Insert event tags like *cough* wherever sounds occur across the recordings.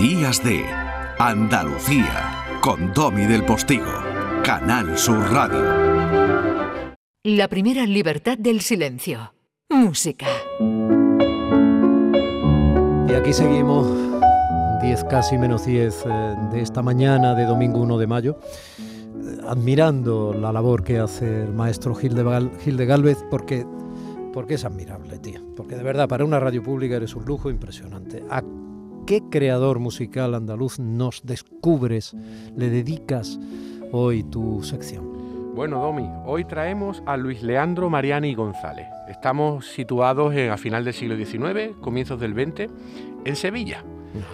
Días de Andalucía con Domi del Postigo, Canal Sur Radio. La primera libertad del silencio. Música. Y aquí seguimos, 10 casi menos 10 eh, de esta mañana de domingo 1 de mayo, eh, admirando la labor que hace el maestro Gil de, Gal- Gil de Galvez, porque, porque es admirable, tía. Porque de verdad, para una radio pública eres un lujo impresionante. ¿A qué creador musical andaluz nos descubres, le dedicas hoy tu sección? Bueno, Domi, hoy traemos a Luis Leandro Mariani González. Estamos situados en, a final del siglo XIX, comienzos del XX, en Sevilla.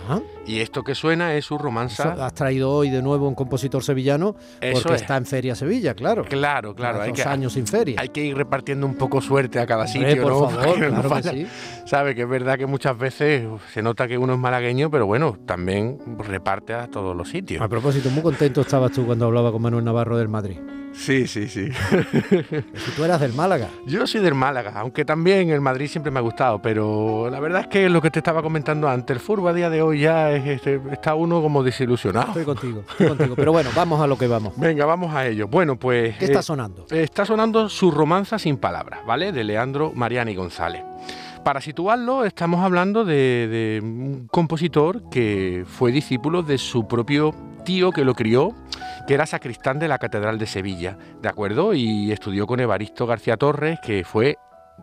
Ajá. Y esto que suena es su romanza. Eso, Has traído hoy de nuevo un compositor sevillano Eso porque es. está en Feria Sevilla, claro. Claro, claro. Hay Dos que, años sin feria. hay que ir repartiendo un poco suerte a cada sitio, por ¿no? favor, *laughs* que no claro que sí. Sabe que es verdad que muchas veces se nota que uno es malagueño, pero bueno, también reparte a todos los sitios. A propósito, muy contento estabas tú cuando hablaba con Manuel Navarro del Madrid. Sí, sí, sí. Si tú eras del Málaga. Yo soy del Málaga, aunque también el Madrid siempre me ha gustado, pero la verdad es que lo que te estaba comentando antes, el fútbol a día de hoy ya es- este, está uno como desilusionado. Estoy contigo, estoy contigo. Pero bueno, vamos a lo que vamos. Venga, vamos a ello. Bueno, pues... ¿Qué eh, está sonando? Está sonando su romanza sin palabras, ¿vale? De Leandro Mariani González. Para situarlo, estamos hablando de, de un compositor que fue discípulo de su propio tío que lo crió, que era sacristán de la Catedral de Sevilla, ¿de acuerdo? Y estudió con Evaristo García Torres, que fue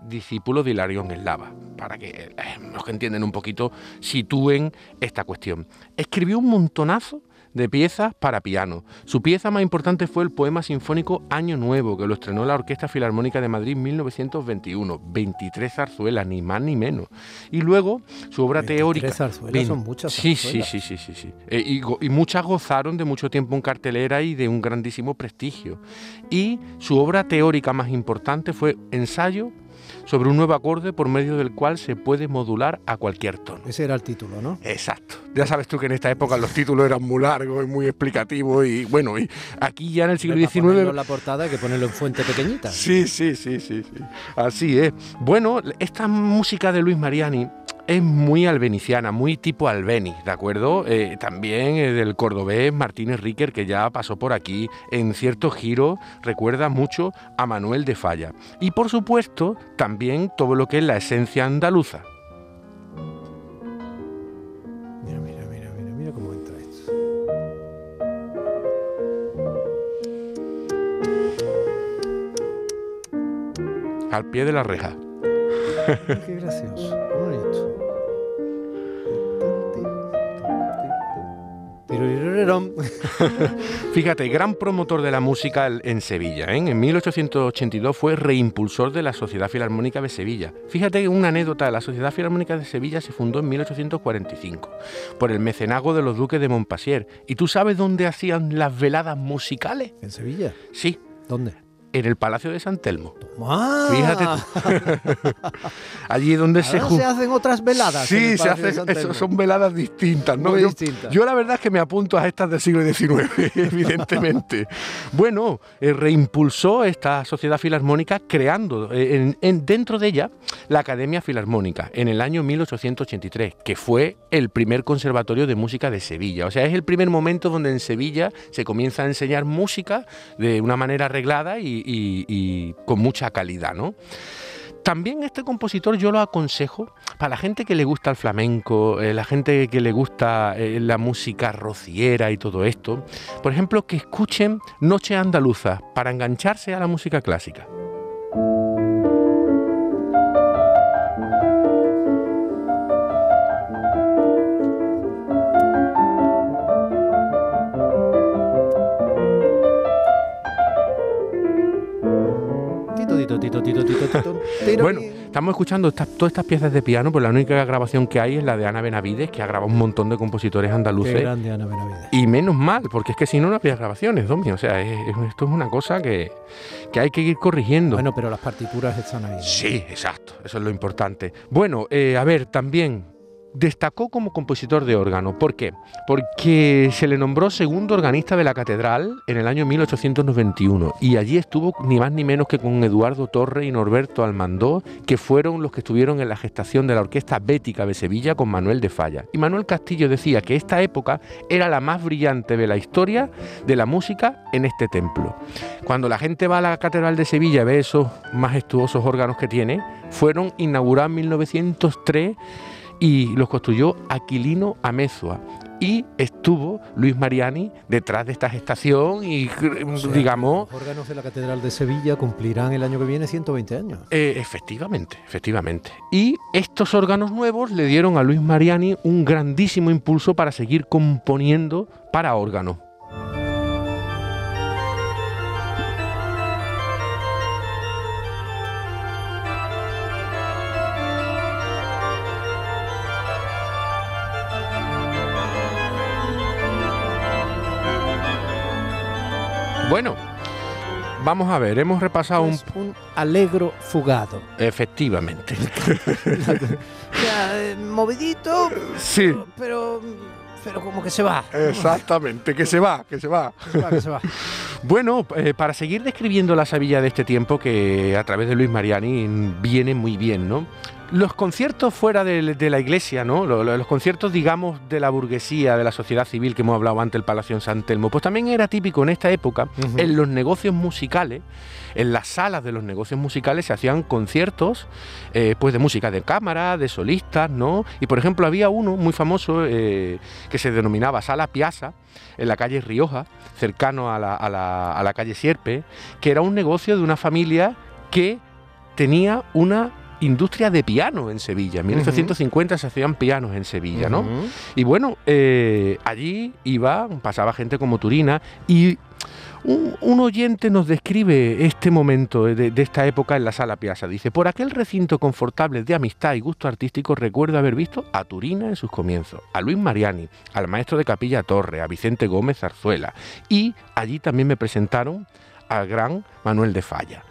discípulo de Hilarión Eslava, para que eh, los que entienden un poquito sitúen esta cuestión. Escribió un montonazo de piezas para piano. Su pieza más importante fue el poema sinfónico Año Nuevo, que lo estrenó la Orquesta Filarmónica de Madrid en 1921. 23 zarzuelas, ni más ni menos. Y luego su obra 23 teórica. zarzuelas son muchas Sí, zarzuelas. sí, sí, sí, sí. sí. Eh, y, y muchas gozaron de mucho tiempo en cartelera y de un grandísimo prestigio. Y su obra teórica más importante fue Ensayo sobre un nuevo acorde por medio del cual se puede modular a cualquier tono. Ese era el título, ¿no? Exacto. Ya sabes tú que en esta época los títulos eran muy largos y muy explicativos y bueno, y aquí ya en el siglo en XIX... la portada hay que ponerlo en fuente pequeñita. Sí, sí, sí, sí, sí. Así es. Bueno, esta música de Luis Mariani es muy albeniciana, muy tipo Albeni, ¿de acuerdo? Eh, también eh, del cordobés Martínez Riquer, que ya pasó por aquí, en cierto giro recuerda mucho a Manuel de Falla. Y por supuesto, también todo lo que es la esencia andaluza. Mira, mira, mira, mira, mira cómo entra esto. Al pie de la reja. Qué gracioso, *laughs* Fíjate, gran promotor de la música en Sevilla. ¿eh? En 1882 fue reimpulsor de la Sociedad Filarmónica de Sevilla. Fíjate una anécdota, la Sociedad Filarmónica de Sevilla se fundó en 1845 por el mecenazgo de los duques de Montpasier. ¿Y tú sabes dónde hacían las veladas musicales? ¿En Sevilla? Sí, ¿Dónde? En el Palacio de San Telmo. ¡Ah! Fíjate tú. *laughs* Allí donde se Ahora ju- se hacen otras veladas. Sí, se hacen, eso son veladas distintas, ¿no? Muy yo, distintas. yo la verdad es que me apunto a estas del siglo XIX, *laughs* evidentemente. bueno, eh, reimpulsó esta sociedad filarmónica creando eh, en- en- dentro de ella la Academia Filarmónica en el año 1883, que fue el primer conservatorio de música de Sevilla. O sea, es el primer momento donde en Sevilla se comienza a enseñar música de una manera arreglada y, y- con mucha calidad, ¿no? También este compositor yo lo aconsejo para la gente que le gusta el flamenco, eh, la gente que le gusta eh, la música rociera y todo esto. Por ejemplo, que escuchen Noche Andaluza para engancharse a la música clásica. Tito, tito, tito, tito, tito, tito. *laughs* Tiro Bueno, estamos escuchando todas estas piezas de piano, pues la única grabación que hay es la de Ana Benavides, que ha grabado un montón de compositores Qué andaluces. grande Ana Benavides. Y menos mal, porque es que si no, no había grabaciones, Domi. O sea, es- es- esto es una cosa que, que hay que ir corrigiendo. Bueno, pero las partituras están ahí. ¿no? Sí, exacto, eso es lo importante. Bueno, eh, a ver, también destacó como compositor de órgano. ¿Por qué? Porque se le nombró segundo organista de la catedral en el año 1891 y allí estuvo ni más ni menos que con Eduardo Torre y Norberto Almandó, que fueron los que estuvieron en la gestación de la Orquesta Bética de Sevilla con Manuel de Falla. Y Manuel Castillo decía que esta época era la más brillante de la historia de la música en este templo. Cuando la gente va a la catedral de Sevilla y ve esos majestuosos órganos que tiene, fueron inaugurados en 1903 y los construyó Aquilino Amezua. Y estuvo Luis Mariani detrás de esta gestación y, digamos... Los órganos de la Catedral de Sevilla cumplirán el año que viene 120 años. Eh, efectivamente, efectivamente. Y estos órganos nuevos le dieron a Luis Mariani un grandísimo impulso para seguir componiendo para órgano. Bueno, vamos a ver, hemos repasado un... un alegro fugado. Efectivamente. *laughs* eh, movidito, Sí. pero, pero como que se va. Exactamente, que se va, que se va. Se va, que se va. Bueno, eh, para seguir describiendo la Sevilla de este tiempo, que a través de Luis Mariani viene muy bien, ¿no? Los conciertos fuera de, de la iglesia, ¿no? Lo- lo- Los, conciertos, digamos, de la burguesía, de la sociedad civil que hemos hablado antes, el Palacio en San Telmo, pues también era típico en esta época, en los negocios musicales, en las salas de los negocios musicales se hacían conciertos, eh, pues de música de cámara, de solistas, ¿no? Y por ejemplo había uno muy famoso eh, que se denominaba Sala Piazza, en la calle Rioja, cercano a la, a la- a la calle Sierpe, que era un negocio de una familia que tenía una industria de piano en Sevilla. En 1850 se hacían pianos en Sevilla, ¿no? Y bueno, eh, allí iba, pasaba gente como Turina y un, un oyente nos describe este momento de, de esta época en la sala Piazza. Dice, por aquel recinto confortable de amistad y gusto artístico recuerdo haber visto a Turina en sus comienzos, a Luis Mariani, al maestro de capilla Torre, a Vicente Gómez Zarzuela y allí también me presentaron al gran Manuel de Falla.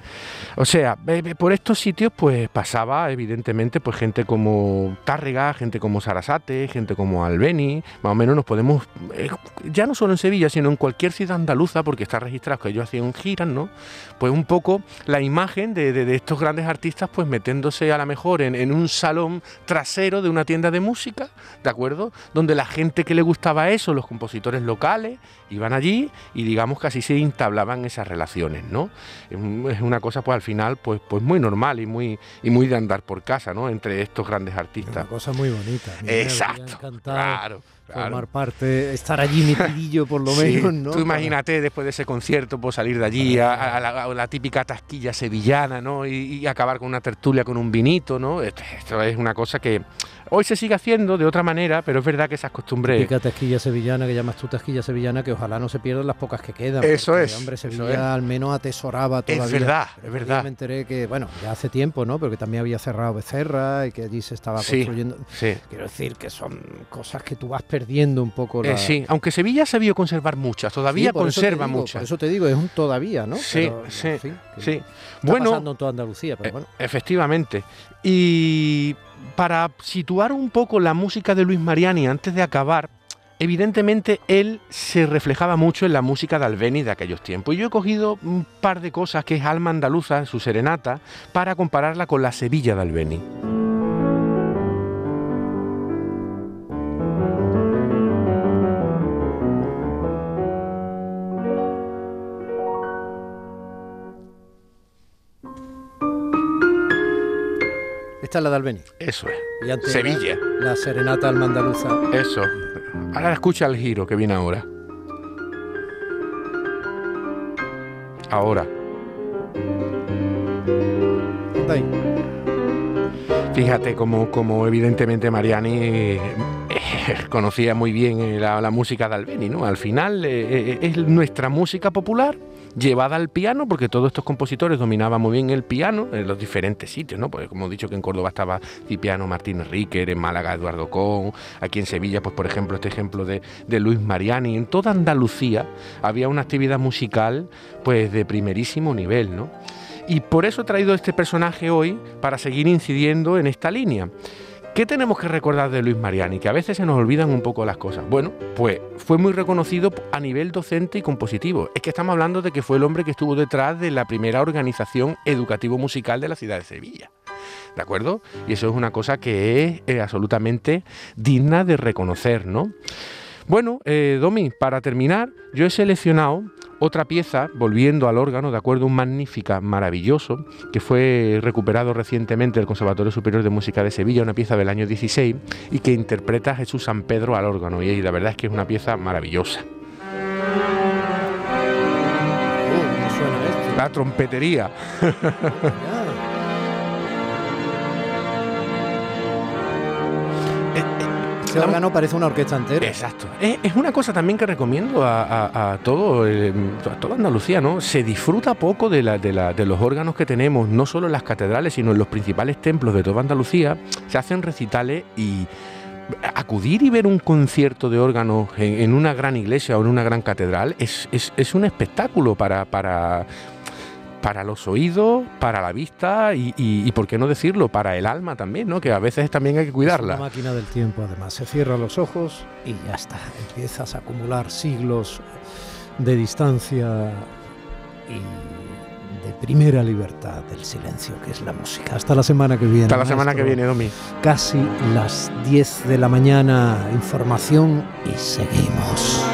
O sea, eh, eh, por estos sitios pues pasaba evidentemente pues gente como Tárrega, gente como Sarasate, gente como Albeni, más o menos nos podemos, eh, ya no solo en Sevilla, sino en cualquier ciudad andaluza, porque está registrado que ellos hacían giras, ¿no? Pues un poco la imagen de, estos grandes artistas pues metiéndose a lo mejor en, en un salón trasero de una tienda de música, ¿de acuerdo? Donde la gente que le gustaba eso, los compositores locales, iban allí y digamos que así se entablaban esas relaciones, ¿no? Es un- es una cosa pues al final pues, pues muy normal y muy, y muy de andar por casa, ¿no? Entre estos grandes Una artistas. cosa muy bonita. Exacto. Claro, claro. formar parte, estar allí metidillo por lo *laughs* Sí, menos, ¿no? Tú imagínate después de ese concierto, pues salir de allí a, a la, a la típica tasquilla sevillana, ¿no? Y, y acabar con una tertulia con un vinito, ¿no? Esto, esto es una cosa que hoy se sigue haciendo de otra manera, pero es verdad que esas costumbres. Típica tasquilla sevillana que llamas tú tasquilla sevillana, que ojalá no se pierdan las pocas que quedan. Eso porque, es, Hombre, Sevilla es. al menos atesoraba todavía. verdad, es otro día verdad. Me enteré que, bueno, ya hace tiempo, ¿no? Pero que también había cerrado Becerra y que allí se estaba Sí. construyendo. Sí. Quiero decir que son cosas que tú vas perdiendo un poco. Eh, la- sí, aunque Sevilla se vio conservar muchas, todavía Sí, conserva digo, muchas. Por eso te digo, es un todavía, ¿no? Sí, Pero, sí, en fin, que Sí. Está Bueno, pasando en toda Andalucía, pero Eh, bueno. Efectivamente. Y para situar un poco la música de Luis Mariani antes de acabar, evidentemente él se reflejaba mucho en la música de Albeni de aquellos tiempos. Y yo he cogido un par de cosas que es Alma Andaluza, su serenata, para compararla con la Sevilla de Albeni. Esta es la de Albeni. Eso es. Y antes era Sevilla. La serenata almandaluza. Eso. Ahora escucha el giro que viene ahora. Ahora. Ahí. Fíjate como, como evidentemente Mariani eh, *laughs* conocía muy bien la, la música de Albeni, ¿no? Al final eh, eh, es nuestra música popular llevada al piano, porque todos estos compositores dominaban muy bien el piano en los diferentes sitios, ¿no? Pues como he dicho que en Córdoba estaba Cipriano Martínez Ríquer, en Málaga Eduardo Con, aquí en Sevilla, pues por ejemplo, este ejemplo de, de Luis Mariani, en toda Andalucía había una actividad musical pues de primerísimo nivel, ¿no? Y por eso he traído este personaje hoy para seguir incidiendo en esta línea. ¿Qué tenemos que recordar de Luis Mariani? Que a veces se nos olvidan un poco las cosas. Bueno, pues fue muy reconocido a nivel docente y compositivo. Es que estamos hablando de que fue el hombre que estuvo detrás de la primera organización educativo-musical de la ciudad de Sevilla. ¿De acuerdo? Y eso es una cosa que es eh, absolutamente digna de reconocer, ¿no? Bueno, eh, Domi, para terminar, yo he seleccionado otra pieza, volviendo al órgano, de acuerdo, un magnífica, maravilloso, que fue recuperado recientemente del Conservatorio Superior de Música de Sevilla, una pieza del año 16, y que interpreta Jesús San Pedro al órgano, y la verdad es que es una pieza maravillosa. Oh, la trompetería. *laughs* Ese órgano parece una orquesta entera. Exacto. Es, una cosa también que recomiendo a, todo, toda Andalucía, ¿no? Se disfruta poco de, de, los órganos que tenemos, no solo en las catedrales, sino en los principales templos de toda Andalucía. Se hacen recitales y acudir y ver un concierto de órganos en, una gran iglesia o en una gran catedral es, es un espectáculo para, para para los oídos, para la vista y, por qué no decirlo, para el alma también, ¿no? Que a veces también hay que cuidarla. Es una máquina del tiempo, además. Se cierran los ojos y ya está. Empiezas a acumular siglos de distancia y de primera libertad del silencio, que es la música. Hasta la semana que viene. Hasta la semana que viene, Domi. Casi las 10 de la mañana, información y seguimos.